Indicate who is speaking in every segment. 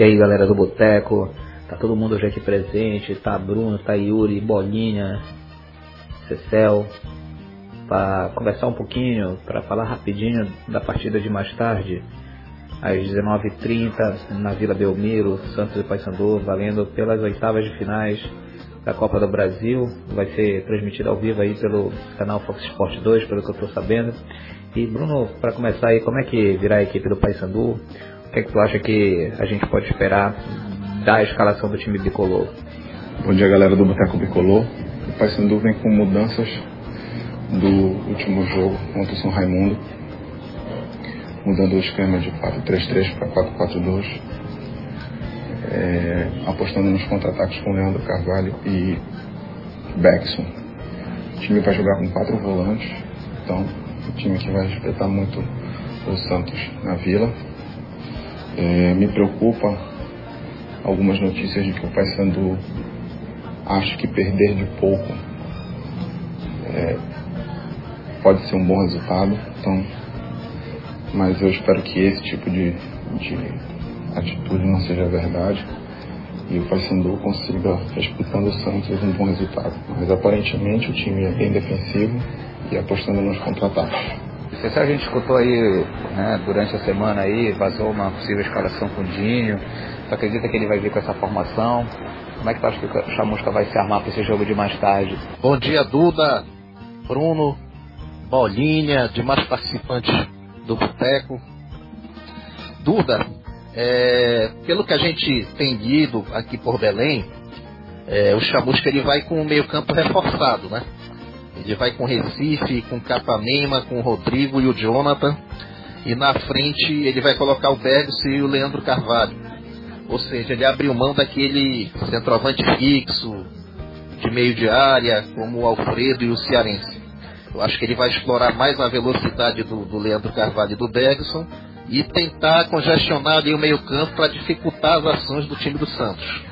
Speaker 1: E aí galera do Boteco, tá todo mundo hoje aqui presente, tá Bruno, tá Yuri, Bolinha, Cecel, para conversar um pouquinho, para falar rapidinho da partida de mais tarde, às 19h30 na Vila Belmiro, Santos e Paysandu, valendo pelas oitavas de finais da Copa do Brasil. Vai ser transmitida ao vivo aí pelo canal Fox Sport 2, pelo que eu estou sabendo. E Bruno, para começar aí, como é que virá a equipe do Paysandu? O que é que tu acha que a gente pode esperar da escalação do time bicolor?
Speaker 2: Bom dia, galera do Boteco Bicolor. O Paysandu vem com mudanças do último jogo contra o São Raimundo, mudando o esquema de 4-3-3 para 4-4-2, é, apostando nos contra-ataques com Leandro Carvalho e Beckson. O time vai jogar com quatro volantes, então o time que vai respeitar muito o Santos na Vila é, me preocupa algumas notícias de que o Paysandu acha que perder de pouco é, pode ser um bom resultado. Então, mas eu espero que esse tipo de, de atitude não seja verdade e o Paysandu consiga, respeitando o Santos, um bom resultado. Mas aparentemente o time é bem defensivo e apostando nos contra-ataques.
Speaker 1: Se a gente escutou aí né, durante a semana aí, vazou uma possível escalação com o Dinho. Tu acredita que ele vai vir com essa formação? Como é que tu acha que o Chamusca vai se armar para esse jogo de mais tarde?
Speaker 3: Bom dia, Duda, Bruno, Bolinha, demais participantes do Boteco. Duda, é, pelo que a gente tem lido aqui por Belém, é, o Chamusca ele vai com o meio campo reforçado, né? Ele vai com Recife, com Capanema, com o Rodrigo e o Jonathan. E na frente ele vai colocar o Bergson e o Leandro Carvalho. Ou seja, ele abriu mão daquele centroavante fixo, de meio de área, como o Alfredo e o Cearense. Eu acho que ele vai explorar mais a velocidade do, do Leandro Carvalho e do Bergson e tentar congestionar ali o meio campo para dificultar as ações do time do Santos.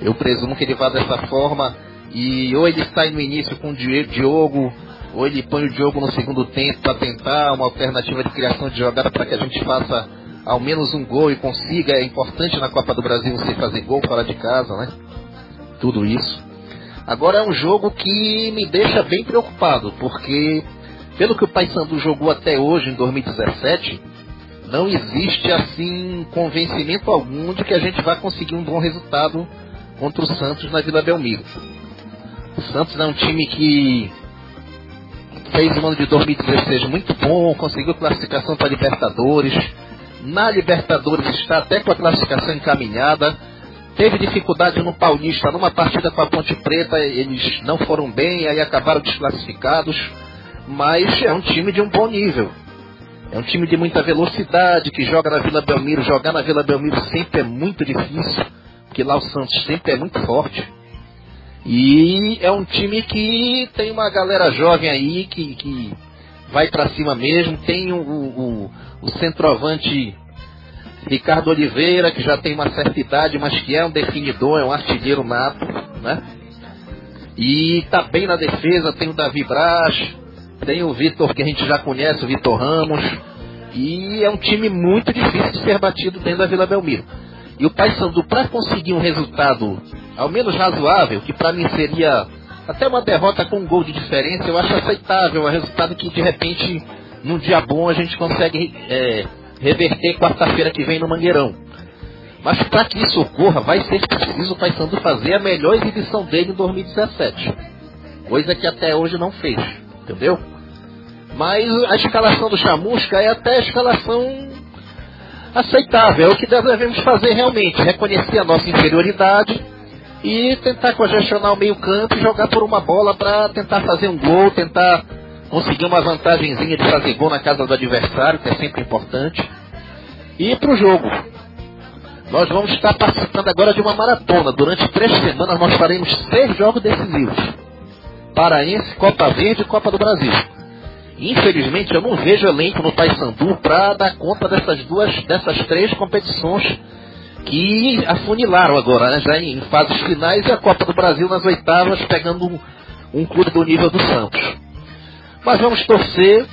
Speaker 3: Eu presumo que ele vá dessa forma e ou ele sai no início com o Diogo, ou ele põe o Diogo no segundo tempo para tentar uma alternativa de criação de jogada para que a gente faça ao menos um gol e consiga. É importante na Copa do Brasil você fazer gol fora de casa, né? Tudo isso. Agora é um jogo que me deixa bem preocupado, porque pelo que o Paysandu jogou até hoje, em 2017, não existe assim convencimento algum de que a gente vai conseguir um bom resultado contra o Santos na Vila Belmiro. O Santos é um time que fez um ano de 2016 muito bom, conseguiu classificação para Libertadores. Na Libertadores está até com a classificação encaminhada. Teve dificuldade no Paulista, numa partida com a Ponte Preta, eles não foram bem, aí acabaram desclassificados. Mas é um time de um bom nível. É um time de muita velocidade, que joga na Vila Belmiro. Jogar na Vila Belmiro sempre é muito difícil, porque lá o Santos sempre é muito forte. E é um time que tem uma galera jovem aí que, que vai para cima mesmo. Tem o, o, o, centroavante Ricardo Oliveira, que já tem uma certa idade, mas que é um definidor, é um artilheiro nato, né? E tá bem na defesa, tem o Davi Braz, tem o Vitor, que a gente já conhece, o Vitor Ramos. E é um time muito difícil de ser batido dentro da Vila Belmiro. E o Paysandu, para conseguir um resultado ao menos razoável, que para mim seria até uma derrota com um gol de diferença, eu acho aceitável. É um resultado que de repente, num dia bom, a gente consegue é, reverter quarta-feira que vem no Mangueirão. Mas para que isso ocorra, vai ser preciso o Paysandu fazer a melhor exibição dele em 2017. Coisa que até hoje não fez, entendeu? Mas a escalação do Chamusca é até a escalação aceitável. É o que devemos fazer realmente, reconhecer a nossa inferioridade e tentar congestionar o meio campo e jogar por uma bola para tentar fazer um gol, tentar conseguir uma vantagemzinha de fazer gol na casa do adversário, que é sempre importante. E para o jogo. Nós vamos estar participando agora de uma maratona. Durante três semanas nós faremos seis jogos decisivos. Paraense, Copa Verde e Copa do Brasil. Infelizmente eu não vejo elenco no Paysandu para dar conta dessas duas, dessas três competições que afunilaram agora, né? já em fases finais e a Copa do Brasil nas oitavas, pegando um, um clube do nível do Santos. Mas vamos torcer.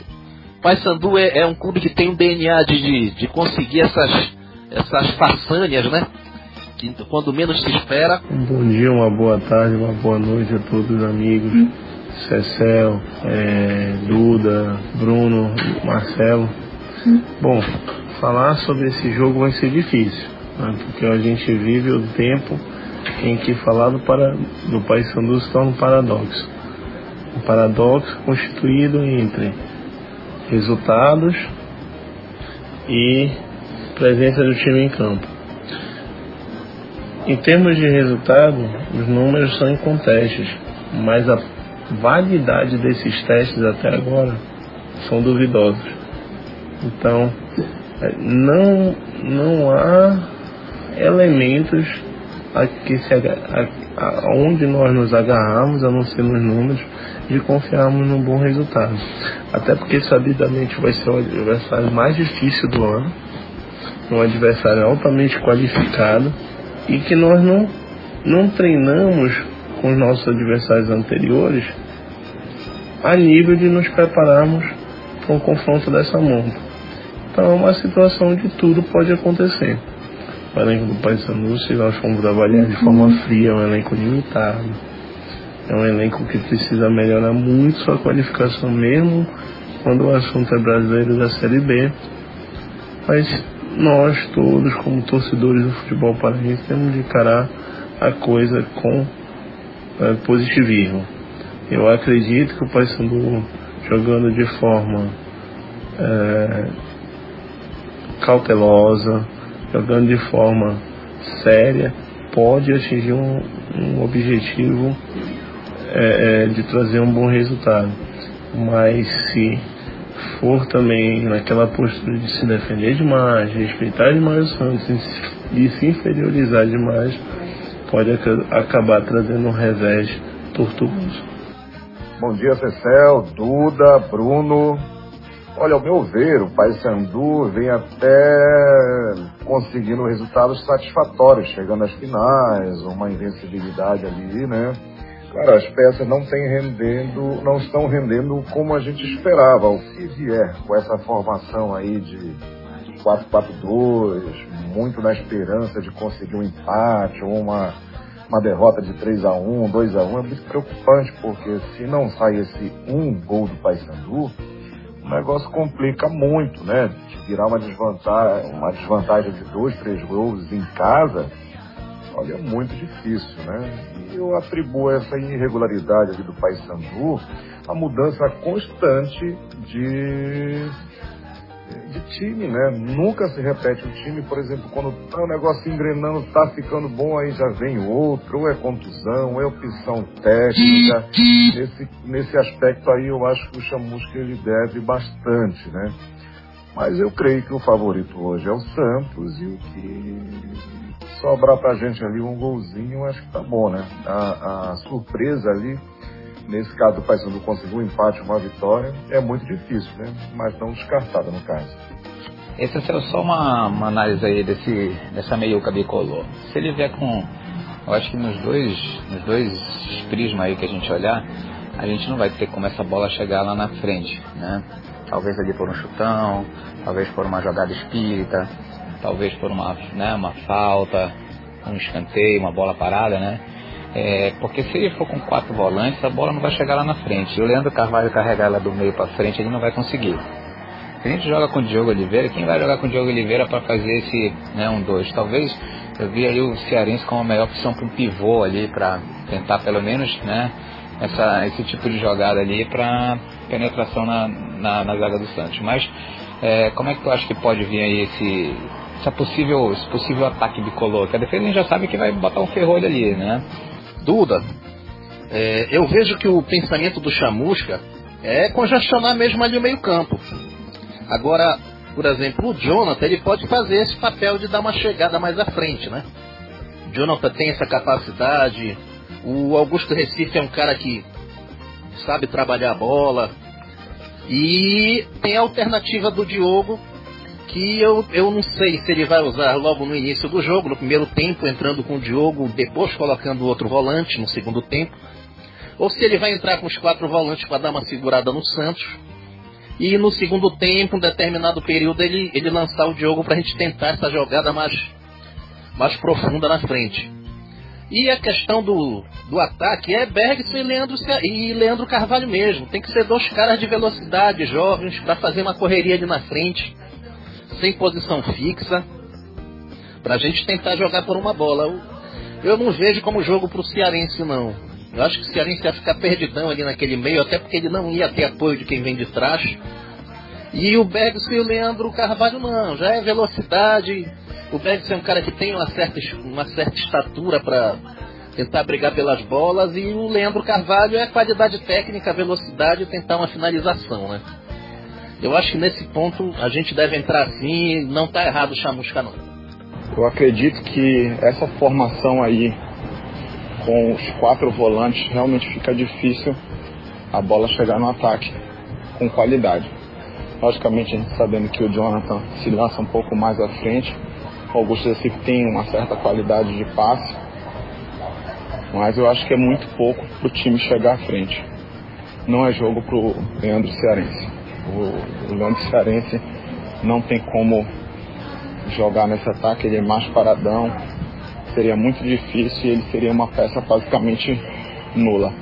Speaker 3: Paysandu é, é um clube que tem um DNA de, de, de conseguir essas, essas façanhas, né? que quando menos se espera.
Speaker 4: Um bom dia, uma boa tarde, uma boa noite a todos os amigos. Hum. Cecel, é, Duda, Bruno, Marcelo. Hum. Bom, falar sobre esse jogo vai ser difícil, né, porque a gente vive o tempo em que falar do, para, do Paysandu se torna um paradoxo. Um paradoxo constituído entre resultados e presença do time em campo. Em termos de resultado, os números são incontestes, mas a validade desses testes até agora são duvidosos. Então, não, não há elementos a que se, a, a, onde nós nos agarramos, a não ser nos números, de confiarmos num bom resultado. Até porque sabidamente vai ser o adversário mais difícil do ano, um adversário altamente qualificado e que nós não, não treinamos com os nossos adversários anteriores a nível de nos prepararmos para um confronto dessa monta. Então é uma situação onde tudo pode acontecer. O elenco do Paysandu, se nós formos avaliar de forma fria, é um elenco limitado. É um elenco que precisa melhorar muito sua qualificação mesmo quando o assunto é brasileiro da Série B. Mas nós todos, como torcedores do futebol paraense, temos de encarar a coisa com é, positivismo. Eu acredito que o Paysandu jogando de forma é, cautelosa, jogando de forma séria, pode atingir um, um objetivo é, é, de trazer um bom resultado. Mas se for também naquela postura de se defender demais, respeitar demais o Santos e se inferiorizar demais, pode acabar trazendo um revés tortuoso.
Speaker 5: Bom dia, Cecel, Duda, Bruno. Olha, ao meu ver, o Paysandu vem até conseguindo resultados satisfatórios, chegando às finais, uma invencibilidade ali, né? Claro, as peças não têm rendendo, não estão rendendo como a gente esperava. O que vier com essa formação aí de 4-4-2, muito na esperança de conseguir um empate ou uma, uma derrota de 3 a 1 2 a 1 é muito preocupante, porque se não sai esse um gol do Paysandu, o negócio complica muito, né? De virar uma desvantagem, uma desvantagem de dois, três gols em casa, olha, é muito difícil, né? E eu atribuo essa irregularidade ali do Paysandu à mudança constante de de time, né? Nunca se repete o time, por exemplo, quando tá o negócio engrenando, tá ficando bom, aí já vem outro, ou é contusão, ou é opção técnica. Nesse, nesse aspecto aí eu acho que o Chamusca ele deve bastante, né? Mas eu creio que o favorito hoje é o Santos e o que sobrar pra gente ali um golzinho, acho que tá bom, né? A, a surpresa ali Nesse caso, o Paysandu conseguiu um empate, uma vitória. É muito difícil, né? Mas não descartada no caso.
Speaker 6: Esse é só uma, uma análise aí desse, dessa meiuca bicolor. Se ele vier com, eu acho que nos dois, nos dois prismas aí que a gente olhar, a gente não vai ter como essa bola chegar lá na frente, né? Talvez ali por um chutão, talvez por uma jogada espírita, talvez por uma, né, uma falta, um escanteio, uma bola parada, né? É, porque se ele for com quatro volantes, a bola não vai chegar lá na frente. E o Leandro Carvalho carregar ela do meio para frente, ele não vai conseguir. Se a gente joga com o Diogo Oliveira, quem vai jogar com o Diogo Oliveira para fazer esse né, um dois? Talvez eu vi aí o Cearense como a melhor opção para um pivô ali, para tentar pelo menos né, essa, esse tipo de jogada ali para penetração na, na, na, zaga do Santos. Mas é, como é que tu acha que pode vir aí esse, essa possível, esse possível ataque bicolor? Que a defesa a gente já sabe que vai botar um ferrolho ali, né?
Speaker 3: Duda, é, eu vejo que o pensamento do Chamusca é congestionar mesmo ali o meio campo. Agora, por exemplo, o Jonathan ele pode fazer esse papel de dar uma chegada mais à frente, né? Jonathan tem essa capacidade. O Augusto Recife é um cara que sabe trabalhar a bola. E tem a alternativa do Diogo, que eu, eu não sei se ele vai usar logo no início do jogo, no primeiro tempo, entrando com o Diogo, depois colocando outro volante no segundo tempo, ou se ele vai entrar com os quatro volantes para dar uma segurada no Santos, e no segundo tempo, um determinado período, ele, ele lançar o Diogo para a gente tentar essa jogada mais, mais profunda na frente. E a questão do, do ataque é Bergson e Leandro, e Leandro Carvalho mesmo. Tem que ser dois caras de velocidade, jovens, para fazer uma correria ali na frente, sem posição fixa, para a gente tentar jogar por uma bola. Eu não vejo como jogo para o Cearense, não. Eu acho que o Cearense ia ficar perdidão ali naquele meio, até porque ele não ia ter apoio de quem vem de trás. E o Bergson e o Leandro Carvalho não, já é velocidade. O Bergson é um cara que tem uma certa, uma certa estatura para tentar brigar pelas bolas e o Leandro Carvalho é qualidade técnica, velocidade e tentar uma finalização, né? Eu acho que nesse ponto a gente deve entrar assim, não tá errado o Chamusca não.
Speaker 2: Eu acredito que essa formação aí com os quatro volantes realmente fica difícil a bola chegar no ataque com qualidade. Logicamente, a gente sabendo que o Jonathan se lança um pouco mais à frente, o Augusto Recife tem uma certa qualidade de passe, mas eu acho que é muito pouco para o time chegar à frente. Não é jogo para o Leandro Cearense. O, o Leandro Cearense não tem como jogar nesse ataque, ele é mais paradão, seria muito difícil e ele seria uma peça basicamente nula.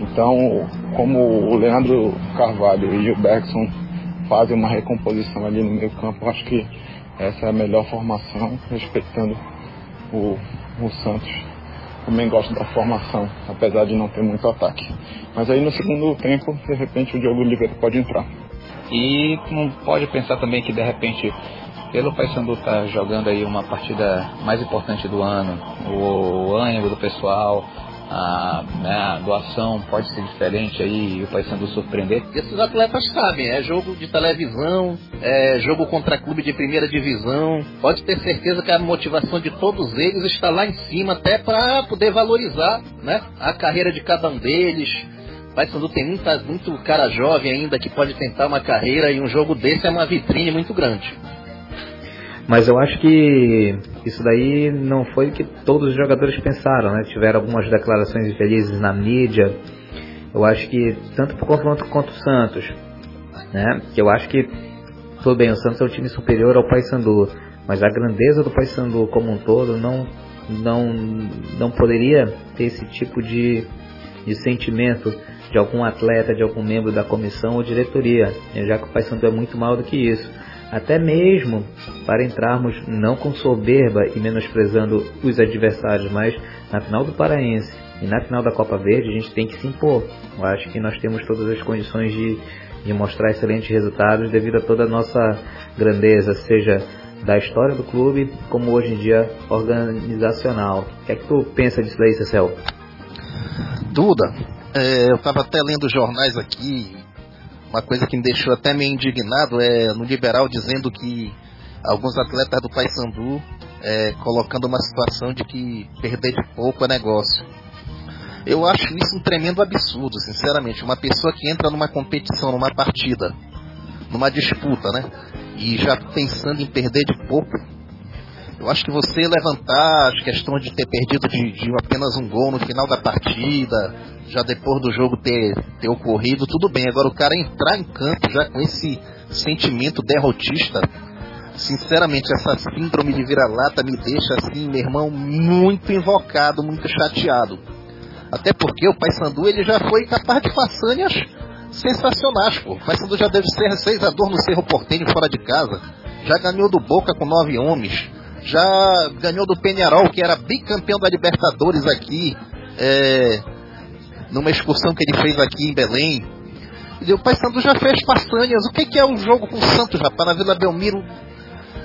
Speaker 2: Então, como o Leandro Carvalho e o Bergson fazem uma recomposição ali no meio campo. Acho que essa é a melhor formação, respeitando o, o Santos. Também gosto da formação, apesar de não ter muito ataque. Mas aí no segundo tempo, de repente, o Diogo Oliveira pode entrar.
Speaker 1: E não pode pensar também que de repente, pelo Paysandu estar tá jogando aí uma partida mais importante do ano, o, o ânimo do pessoal, a, né, a, doação pode ser diferente aí e o Paysandu surpreender?
Speaker 3: Esses atletas sabem, é jogo de televisão, é jogo contra clube de primeira divisão. Pode ter certeza que a motivação de todos eles está lá em cima, até para poder valorizar né, a carreira de cada um deles. Paysandu tem muita, muito cara jovem ainda que pode tentar uma carreira e um jogo desse é uma vitrine muito grande.
Speaker 1: Mas eu acho que isso daí não foi o que todos os jogadores pensaram, né? Tiveram algumas declarações infelizes na mídia. Eu acho que tanto para o confronto quanto o Santos, né? Que eu acho que tudo bem, o Santos é um time superior ao Paysandu, mas a grandeza do Paysandu como um todo não não não poderia ter esse tipo de de sentimento de algum atleta, de algum membro da comissão ou diretoria, já que o Paysandu é muito maior do que isso até mesmo para entrarmos não com soberba e menosprezando os adversários, mas na final do Paraense e na final da Copa Verde a gente tem que se impor. Eu acho que nós temos todas as condições de, de mostrar excelentes resultados devido a toda a nossa grandeza, seja da história do clube, como hoje em dia organizacional. O que é que tu pensa disso daí, Cecel?
Speaker 3: Duda, é, eu estava até lendo jornais aqui uma coisa que me deixou até meio indignado é no liberal dizendo que alguns atletas do Paysandu é, colocando uma situação de que perder de pouco é negócio. Eu acho isso um tremendo absurdo, sinceramente. Uma pessoa que entra numa competição, numa partida, numa disputa, né? E já pensando em perder de pouco. Eu acho que você levantar as questões de ter perdido de, de apenas um gol no final da partida, já depois do jogo ter, ter ocorrido, tudo bem. Agora o cara entrar em campo já com esse sentimento derrotista, sinceramente, essa síndrome de vira-lata me deixa assim, meu irmão, muito invocado, muito chateado. Até porque o Paysandu ele já foi capaz de façanhas sensacionais, pô. O Paysandu já deve ser realizador no Cerro Portenho fora de casa. Já ganhou do Boca com nove homens. Já ganhou do Penharol, que era bicampeão da Libertadores aqui. É, numa excursão que ele fez aqui em Belém. E o Pai Santo já fez façanhas. O que, que é um jogo com o Santos, rapaz, na Vila Belmiro?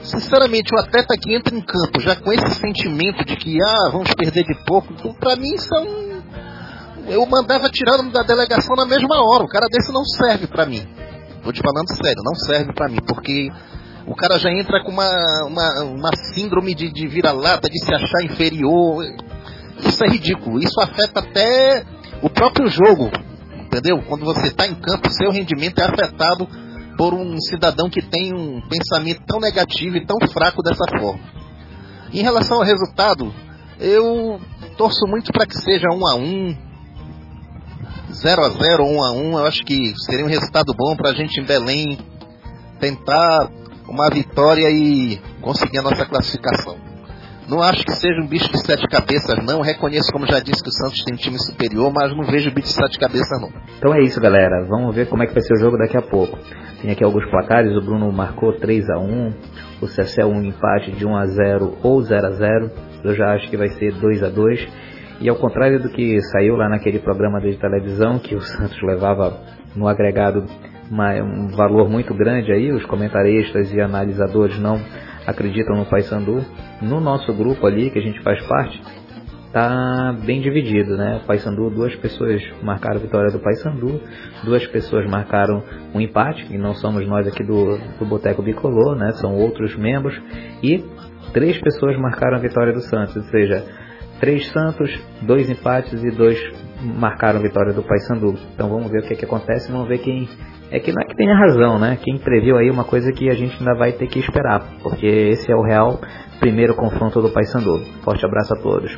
Speaker 3: Sinceramente, o atleta que entra em campo já com esse sentimento de que, ah, vamos perder de pouco, então, pra mim isso é um... Eu mandava tirando da delegação na mesma hora. O cara desse não serve pra mim. Tô te falando sério, não serve pra mim, porque o cara já entra com uma, uma, uma síndrome de, de vira-lata, de se achar inferior. Isso é ridículo. Isso afeta até o próprio jogo, entendeu? Quando você está em campo, seu rendimento é afetado por um cidadão que tem um pensamento tão negativo e tão fraco dessa forma. Em relação ao resultado, eu torço muito para que seja 1 a 1 0 a 0 1 a 1 Eu acho que seria um resultado bom para a gente em Belém tentar uma vitória e conseguir a nossa classificação. Não acho que seja um bicho de sete cabeças, não. Reconheço, como já disse, que o Santos tem um time superior, mas não vejo bicho de sete cabeças, não.
Speaker 1: Então é isso, galera. Vamos ver como é que vai ser o jogo daqui a pouco. Tem aqui alguns placares. O Bruno marcou 3 a 1 O Cecel um empate de 1 a 0 ou 0 a 0 Eu já acho que vai ser 2 a 2 E ao contrário do que saiu lá naquele programa de televisão, que o Santos levava no agregado uma, um valor muito grande aí, os comentaristas e analisadores não acreditam no Paysandu. No nosso grupo ali, que a gente faz parte, tá bem dividido, né? Paysandu, duas pessoas marcaram a vitória do Paysandu, duas pessoas marcaram um empate, e não somos nós aqui do, do Boteco Bicolor, né? São outros membros, e três pessoas marcaram a vitória do Santos, ou seja, três Santos, dois empates e dois marcaram vitória do Paysandu. Então vamos ver o que, é que acontece, vamos ver quem é que não é que tenha razão, né? Quem previu aí uma coisa que a gente ainda vai ter que esperar, porque esse é o real primeiro confronto do Paysandu. Forte abraço a todos.